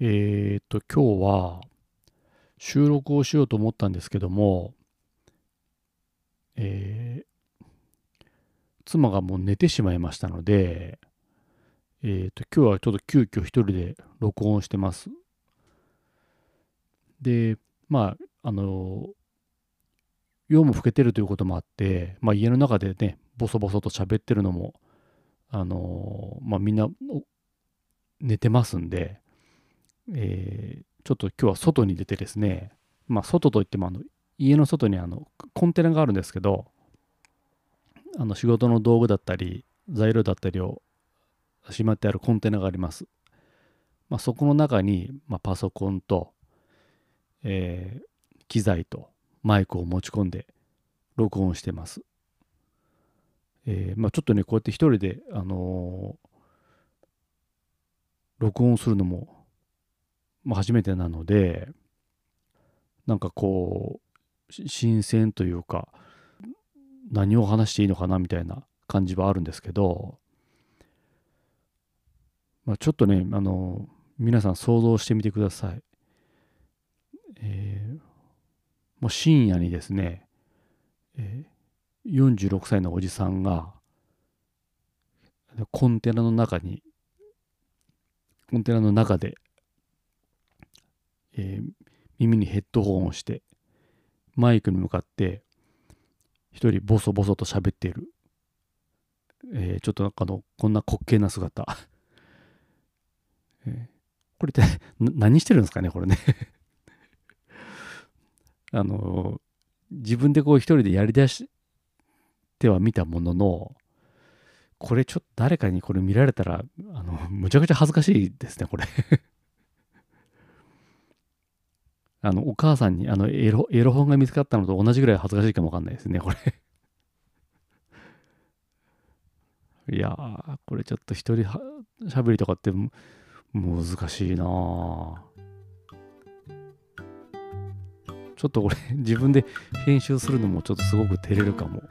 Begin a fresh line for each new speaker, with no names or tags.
えっと、今日は収録をしようと思ったんですけども、えー、妻がもう寝てしまいましたので、えー、と今日はちょっと急遽一人で録音してます。で、まあ、あの、夜も更けてるということもあって、まあ、家の中でね、ボソボソと喋ってるのも、あのまあ、みんな寝てますんで、えー、ちょっと今日は外に出てですね、まあ、外といってもあの家の外にあのコンテナがあるんですけど、あの仕事の道具だったり、材料だったりをしまってあるコンテナがあります。まあ、そこの中に、まあ、パソコンと、えー、機材とマイクを持ち込んで録音してます。えー、まあ、ちょっとね、こうやって一人で、あのー、録音するのも、まあ、初めてなので、なんかこう、新鮮というか、何を話していいのかなみたいな感じはあるんですけど、まあ、ちょっとね、あの、皆さん想像してみてください。えー、もう深夜にですね、えー、46歳のおじさんが、コンテナの中に、コンテナの中で、耳にヘッドホンをして、マイクに向かって、一人ボソボソと喋っている。えー、ちょっとなんかの、こんな滑稽な姿。えー、これって何してるんですかね、これね あの、自分でこう一人でやりだしては見たものの、これちょっと誰かにこれ見られたら、あの、むちゃくちゃ恥ずかしいですね、これあの、お母さんに、あの、エロ、エロ本が見つかったのと同じぐらい恥ずかしいかもわかんないですね、これ いやー、これちょっと一人はしゃべりとかって難しいなちょっとこれ自分で編集するのもちょっとすごく照れるかも。